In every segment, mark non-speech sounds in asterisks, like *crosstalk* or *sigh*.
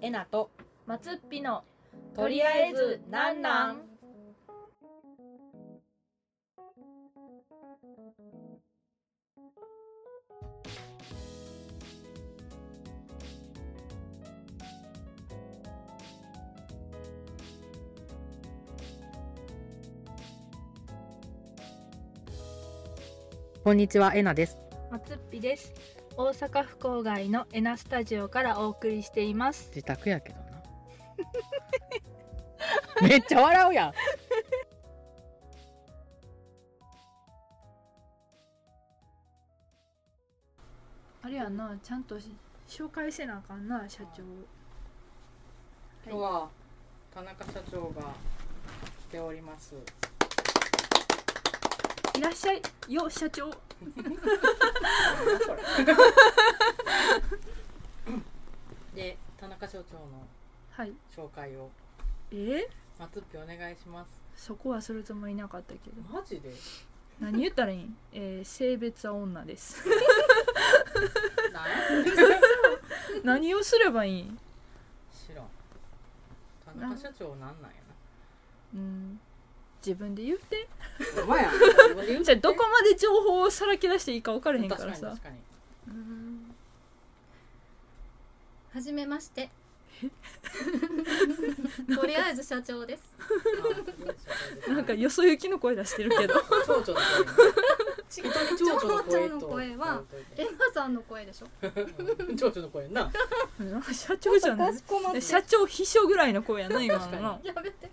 えなと松っぴのとりあえずなんなん？こんにちはえなです。松っぴです大阪府郊外のエナスタジオからお送りしています。自宅やけどな。*laughs* めっちゃ笑うやん。あれやなちゃんとし紹介せなあかんな社長。今日は田中社長が来ておりますいらっしゃいよ社長。*laughs* で田中社長のはい。紹介をえ？松っぴお願いします。そこはするつもりなかったけど。マジで？何言ったらいい？ん、えー、性別は女です。*laughs* 何をすればいい？ん知らん。田中社長なんなんやうん自分で言って。*laughs* じゃあどこまで情報をさらけ出していいか分からへんか確からにさ確かに。うん。はじめまして。*laughs* とりあえず社長です。あなんかよそ行きの声出してるけど。蝶々の声 *laughs* は。エマさんの声でしょ？蝶々の声な。社長じゃない。社長秘書ぐらいの声やな今の確かなやめて。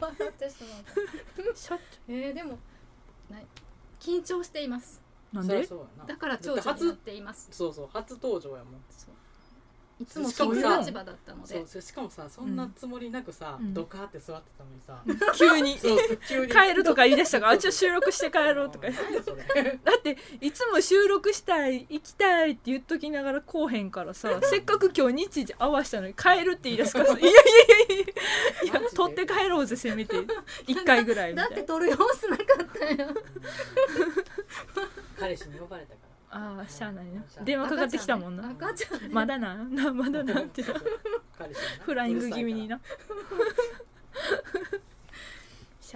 笑ってしまう。社えー、でもない。緊張しています。なんで？だから長女になっています。そうそう。初登場やもん。そういつもしかも聞くさ立場だったので。しかもさそんなつもりなくさ、うん。ドカーって座ってたのにさ、急にそうそう急に。帰るとか言い出したからあちょ収録して帰ろうとか。*laughs* *laughs* だっていつも収録したい行きたいって言っときながら来おへんからさ *laughs* せっかく今日日時合わしたのに帰るって言い出すからさいやいやいやいやいや取って帰ろうぜせめて。一回ぐらいみたいな。だって撮る様子なかったよ。彼氏に呼ばれたからああしゃあないな。電話かかってきたもんな。赤ちゃんね。まだな。なまだなって。なフライング気味にな。*laughs*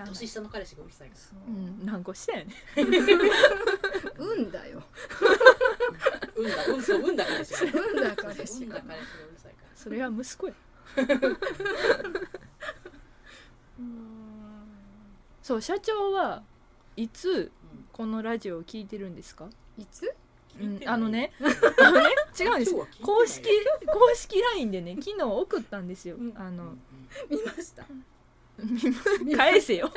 年下の彼氏がうるさいかう。ん。何個したよね。運だよ。らうんだ。うんそううんだ彼氏が。運だ彼うんだ彼氏がうるさいから。それは息子や。そう社長はいつこのラジオを聞いてるんですか、いつ？うんあのね *laughs* あのね違うんです。公式公式 LINE でね昨日送ったんですよ、うん。あの見ました。*laughs* 返せよ。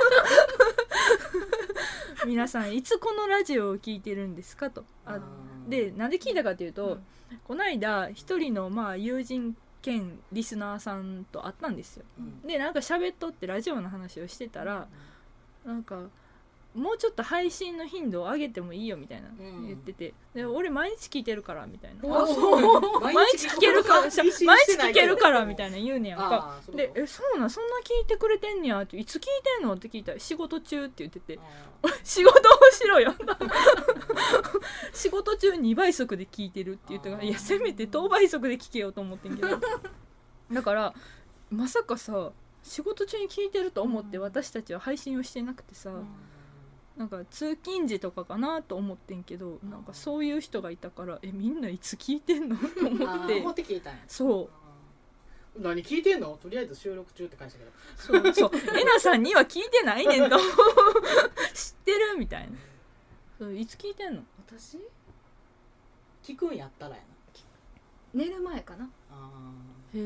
皆さんいつこのラジオを聞いてるんですかと。あでなんで聞いたかというと、うん。この間一人のまあ友人兼リスナーさんと会ったんですよ。うん。でなんか喋っとってラジオの話をしてたらなんかもうちょっと配信の頻度を上げてもいいよみたいなうん。言ってて。で俺毎日聞いてるからみたいな。毎日聞けるから *laughs* 毎日聞けるからみたいな言うねやんか。でえそうなん？そんな聞いてくれてんねやっていつ聞いてんの？って聞いたら仕事中って言ってて。あ *laughs* 仕事をしろよ。*laughs* 仕事中2倍速で聞いてるって言ったからいやせめて等倍速で聞けよと思ってんけど。だからまさかさ仕事中に聞いてると思って私たちは配信をしてなくてさ、ーなんか通勤時とかかなと思ってんけどなんかそういう人がいたからえみんないつ聞いてんの？*laughs* と思って。思って聞いたんや。そう。何聞いてんの？とりあえず収録中って返したけど。そうそう。*laughs* えなさんには聞いてないねんと。*laughs* 知ってるみたいな。そういつ聞いてんの？私？聞くんやったらやな。寝る前かな。あへ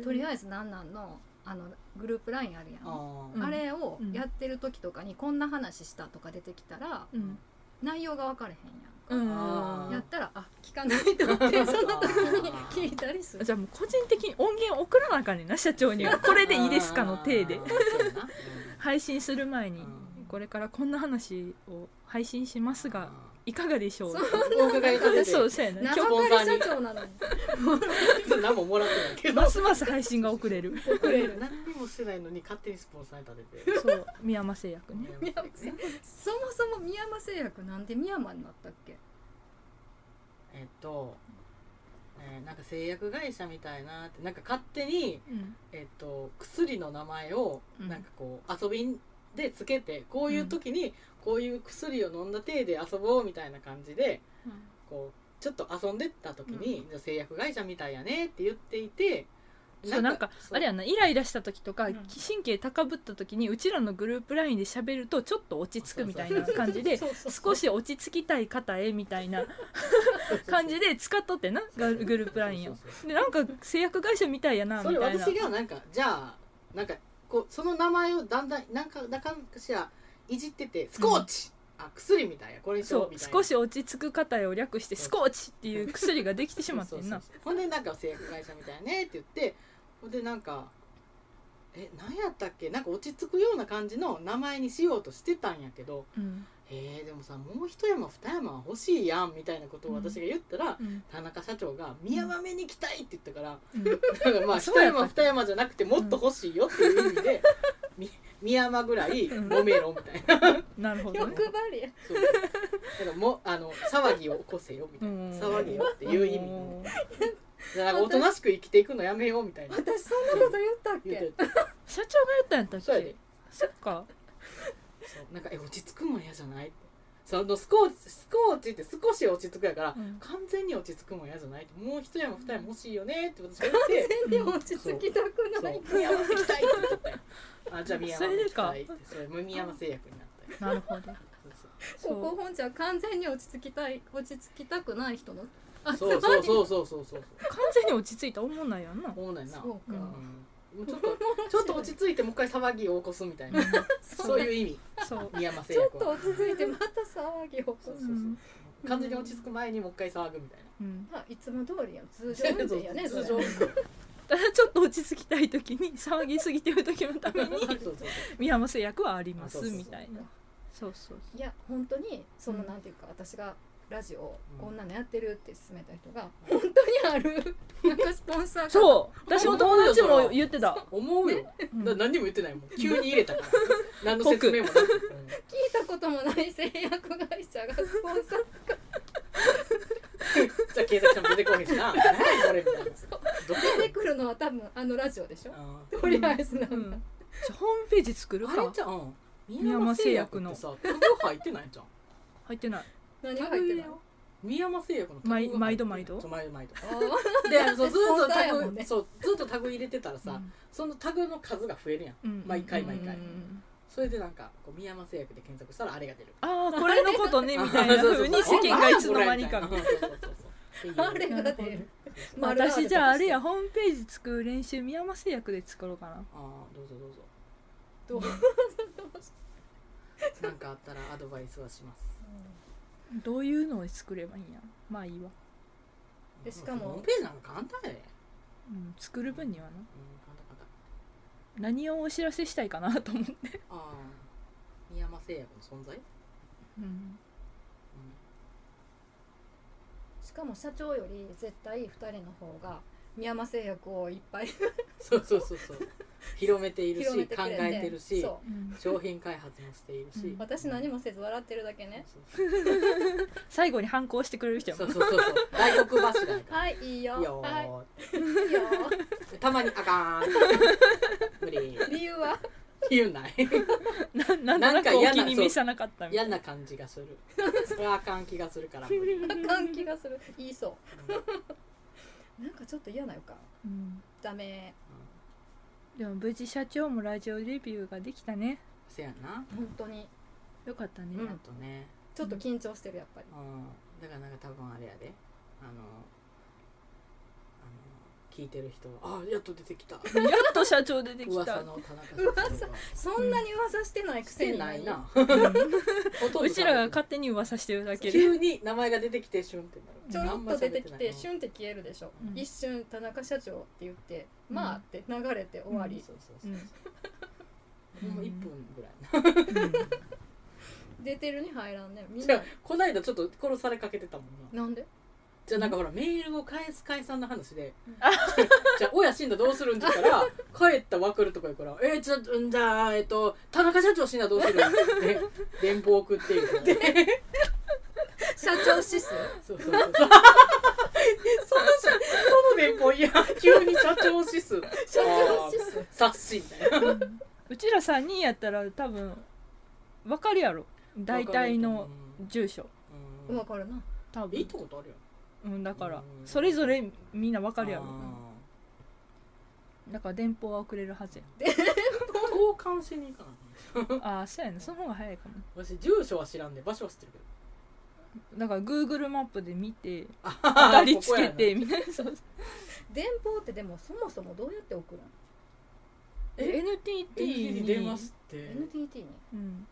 えとりあえずなんなんの？あのグループラインあるやん。ー。あれをうん。やってる時とかにこんな話したとか出てきたらうん。内容が分かれへんうん。あー。やんやったらあ聞かないと。思ってそんな時に聞いたりする。じゃあもう個人的に音源送らなあかんねんな社長に。はこれでいいですかの体で。*laughs* 配信する前に。うん。これからこんな話を配信しますがいかがでしょう？お伺い立ててそうそうやな名今ばかり社長なのに。日何ももらってないけど日ますます配信が遅れる。遅れる。何にもしてないのに勝手にスポンサーに立てて。そう宮山製薬ね。そもそも宮山製薬なんで宮山になったっけ？えっとえーなんか製薬会社みたいなってなんか勝手に、うん。えっと薬の名前をうん。なんかこう遊びでつけてこういう時にこういう薬を飲んだ体で遊ぼうみたいな感じでこうちょっと遊んでった時に、じゃあ製薬会社みたいやねって言っていてそうなんかそう。あれやなイライラした時とか、うん。神経高ぶった時にうちらのグループラインで喋るとちょっと落ち着くみたいな感じでそうそう少し落ち着きたい方へみたいな感じで使っとってなガグループラインを。そうそうそうでなんか製薬会社みたいやなそれみたいな。私がなんかじゃあなんかこうその名前をだんだんなんかなんかしらいじっててスコーチ、あ薬みたいやこれにしよそううみたいな。少し落ち着く方へを略してスコーチっていう薬ができてしまってんな。ほんでなんか製薬会社みたいねって言ってほんでなんかえ何やったっけ？なんか落ち着くような感じの名前にしようとしてたんやけどうんえー、でもさもう一山二山は欲しいやんみたいなことを私が言ったら、うん。田中社長が「宮山目に来たい」って言ったから、うん。だからまあ *laughs* 一山二山じゃなくてもっと欲しいよっていう意味で、み宮山ぐらい揉めろみたいな。なるほどね。欲張りや。そう。だからもうあの騒ぎを起こせよみたいな。うん。騒げよっていう意味うん。だからおとなしく生きていくのやめようみたいな。私そんなこと言ったっけ？社長が言ったんやったっけ？そっかそう。なんかえ落ち着くもん嫌じゃない？そのスコーチスコーチって少し落ち着くやから、うん。完全に落ち着くもん嫌じゃない？もう一山二山欲しいよねって私が言って。でも落ち着きたくない。宮山行きたいって言ったよあじゃあ宮山行きたいってそれ宮山製薬に。なったよなるほど。そうそう。ここ本じゃ完全に落ち着きたい落ち着きたくない人の？あそうそうそうそうそうそう。完全に落ち着いたら思んないやんな。そうなんやな。そうか。うん。ちょっとちょっと落ち着いてもう一回騒ぎを起こすみたいな。そういう意味そう。宮山製ちょっ薬はと落ち着いてまた騒ぎを起こす。そうそうそう。完全に落ち着く前にもう一回騒ぐみたいな。うん。まあいつも通りやん。通常運転やねそれ通常ただちょっと落ち着きたい時に騒ぎすぎてる時のためにそうそうそう。宮山製薬はありますみたいな。そうそういや本当にそのうんなんていうか私がラジオうん。こんなのやってるって勧めた人が本当にある。*laughs* なんかスポンサーが。そう。私の友達も言ってた、思うよ、うん。だ何にも言ってないもん。急に入れたから。*laughs* 何の説明もなく、うん聞いたこともない製薬会社がスポンサーじゃあ警察署も出てこへんしな。何やこれみたいな。どこ出てくるのは多分あのラジオでしょ。あとりあえずなんか、うん、じゃあホームページ作るか。あれじゃん。宮山製薬ってさ入ってないじゃん。入ってない何が入ってない宮山製薬のタグが毎入って毎度毎度？そう毎度。毎度あでそう *laughs* ずっとスポンサータやもんね。グそうずっとタグ入れてたらさ、そのタグの数が増えるやん、うん毎回毎回、うんそれでなんかこう宮山製薬で検索したらあれが出る。ああこれのことね *laughs* みたいな風に世間がいつの間にか。あれが出る。まあ私じゃああれやホームページ作る練習宮山製薬で作ろうかな。ああどうぞどうぞ。どう？なんかあったらアドバイスはしますどういうのを作ればいいんや？まあいいわ、でしかも。ホームページなんか簡単やで、うん、作る分にはな。うん、簡単簡単。何をお知らせしたいかなと思って、ああ宮山製薬の存在、うん、しかも社長より絶対2人の方が宮山製薬をいっぱい。そうそうそうそう。広めているし考えてるし商品開発もしているし、うん。私何もせず笑ってるだけね。そうそう。最後に反抗してくれる人やもそうんそうそうそう。大黒柱やから。はいいいよ。いいよはい。ーいいよたまにあかーん。無理。理由は？言うない。ななんとなくお気に召さなかったみたいな。嫌な感じがする。それはあかん気がするからあかん気がする。言いそうなんかちょっと嫌な予感。うん。ダメ。でも無事社長もラジオデビューができたね。せやな。本当に。よかったね、うん。あとね。ちょっと緊張してるやっぱり。うん。だからなんか多分あれやで。あの聞いてる人はあやっと出てきた。やっと社長出てきた。噂の田中社長が。そんなに噂してないくせに。ないなうちらが勝手に噂してるだけで。急に名前が出てきてシュンってなる。ちょろっと出てきてュシュンって消えるでしょ、うん。一瞬田中社長って言って、うん。まあって流れて終わり、そうそうそうう。ん。ほんま1分ぐらい。な出てるに入らんね。みんじゃあなこないだちょっと殺されかけてたもんな。なんで？じゃあなんかほらメールを返す解散の話で *laughs* じゃあ親死んだらどうするんって言ったら *laughs* 帰ったわかるとか言うからえー、じゃあうんじゃあえっと田中社長死んだらどうするえ *laughs* 電報送って言うから社長指数そうそうそうそのその年俸いや急に社長指数社長指数冊子みたいな。うちら3人やったら多分分かるやろ。大体の住所。うん。わかるな。多分。いいってことあるようん、だからうん。それぞれみんな分かるやろ。あだから電報は送れるはずや。ー投函しに行かなあ *laughs* あそうやね。その方が早いかも。私住所は知らんで場所は知ってるけど。だから Google マップで見てあ当たりつけてみたいな。そう電報ってでもそもそもどうやって送るのえ？NTT に。に電話して。NTT に。うん。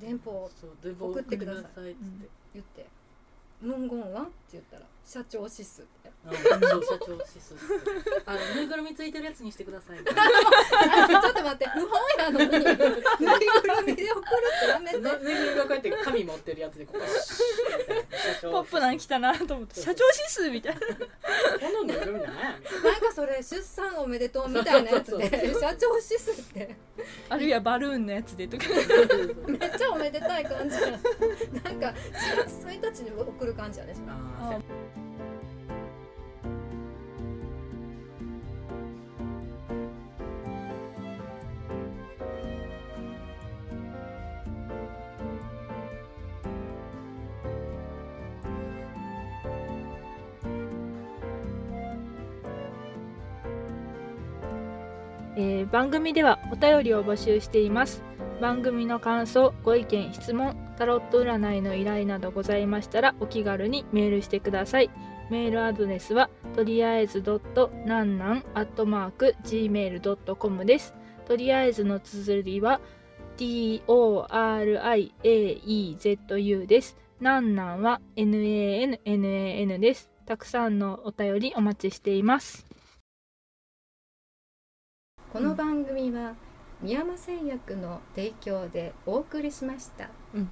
電報送ってください。って言って文言は？って言ったら社長指数ってうんそう社長指数 *laughs* あのぬいぐるみついてるやつにしてください。あ *laughs* ちょっと待って不本やのに。ぬいぐるみで送るってやめて。ぬ *laughs* ぬいぐるみがこうやって紙持ってるやつでここポップなん来たなと思って社長指数みたいなこなななんかそれ出産おめでとうみたいなやつで社長指数って。あるいはバルーンのやつでとか。めっちゃおめでたい感じ。やなんか4月1日に送る感じやねあーあえー番組ではお便りを募集しています。番組の感想ご意見質問タロット占いの依頼などございましたらお気軽にメールしてください。メールアドレスはとりあえずドットなんなんアットマーク gmail.com です。とりあえずの綴りは TORIAEZU です。なんなんは NANNAN です。たくさんのお便りお待ちしています。この番組は宮山製薬の提供でお送りしました。うん